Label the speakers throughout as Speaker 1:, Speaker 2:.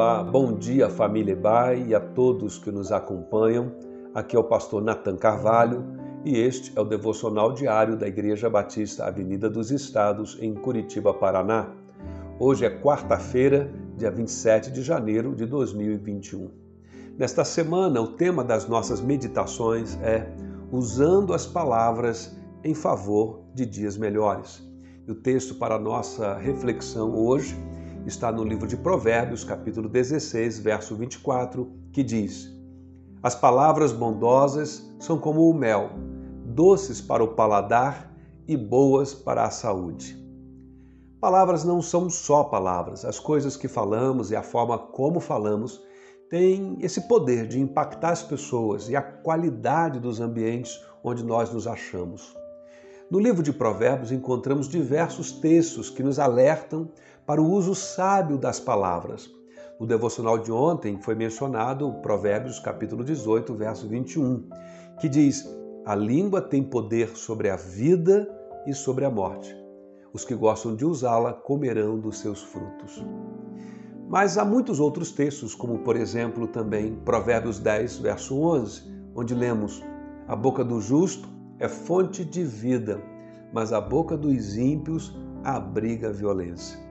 Speaker 1: Olá, bom dia família Ebai e a todos que nos acompanham. Aqui é o pastor Nathan Carvalho e este é o devocional diário da Igreja Batista Avenida dos Estados em Curitiba, Paraná. Hoje é quarta-feira, dia 27 de janeiro de 2021. Nesta semana, o tema das nossas meditações é usando as palavras em favor de dias melhores. E o texto para nossa reflexão hoje está no livro de Provérbios, capítulo 16, verso 24, que diz: As palavras bondosas são como o mel, doces para o paladar e boas para a saúde. Palavras não são só palavras, as coisas que falamos e a forma como falamos têm esse poder de impactar as pessoas e a qualidade dos ambientes onde nós nos achamos. No livro de Provérbios encontramos diversos textos que nos alertam para o uso sábio das palavras. No devocional de ontem foi mencionado Provérbios capítulo 18, verso 21, que diz: A língua tem poder sobre a vida e sobre a morte. Os que gostam de usá-la comerão dos seus frutos. Mas há muitos outros textos, como por exemplo também Provérbios 10, verso 11, onde lemos: A boca do justo é fonte de vida, mas a boca dos ímpios abriga violência.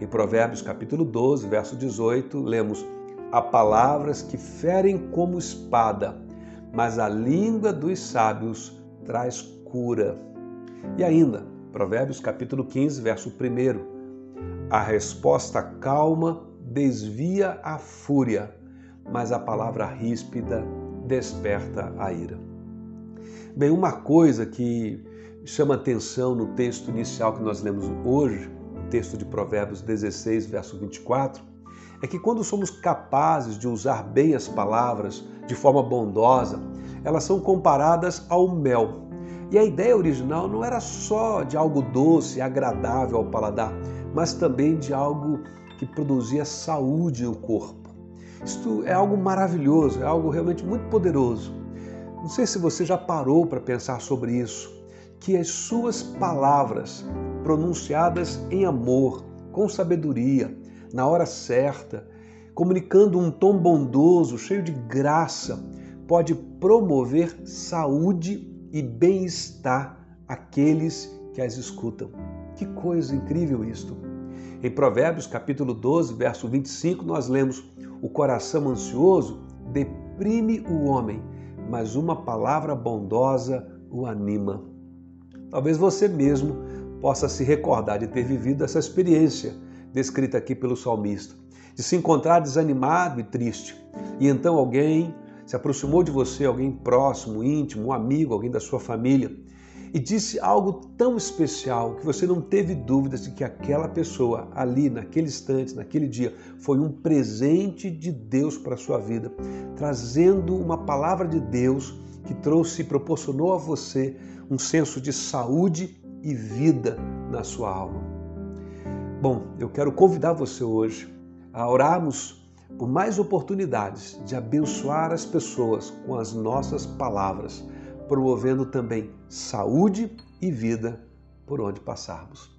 Speaker 1: Em Provérbios capítulo 12, verso 18, lemos: Há palavras que ferem como espada, mas a língua dos sábios traz cura. E ainda, Provérbios capítulo 15, verso 1, a resposta calma desvia a fúria, mas a palavra ríspida desperta a ira. Bem, uma coisa que chama atenção no texto inicial que nós lemos hoje, texto de Provérbios 16, verso 24, é que quando somos capazes de usar bem as palavras de forma bondosa, elas são comparadas ao mel. E a ideia original não era só de algo doce, agradável ao paladar, mas também de algo que produzia saúde no corpo. Isto é algo maravilhoso, é algo realmente muito poderoso. Não sei se você já parou para pensar sobre isso, que as suas palavras, pronunciadas em amor, com sabedoria, na hora certa, comunicando um tom bondoso, cheio de graça, pode promover saúde e bem-estar àqueles que as escutam. Que coisa incrível isto! Em Provérbios capítulo 12, verso 25, nós lemos: O coração ansioso deprime o homem, mas uma palavra bondosa o anima. Talvez você mesmo possa se recordar de ter vivido essa experiência descrita aqui pelo salmista, de se encontrar desanimado e triste, e então alguém se aproximou de você, alguém próximo, íntimo, um amigo, alguém da sua família, e disse algo tão especial que você não teve dúvidas de que aquela pessoa ali, naquele instante, naquele dia, foi um presente de Deus para a sua vida, trazendo uma palavra de Deus que trouxe e proporcionou a você um senso de saúde e vida na sua alma. Bom, eu quero convidar você hoje a orarmos por mais oportunidades de abençoar as pessoas com as nossas palavras promovendo também saúde e vida por onde passarmos.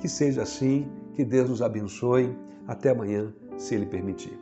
Speaker 1: Que seja assim, que Deus nos abençoe. Até amanhã, se Ele permitir.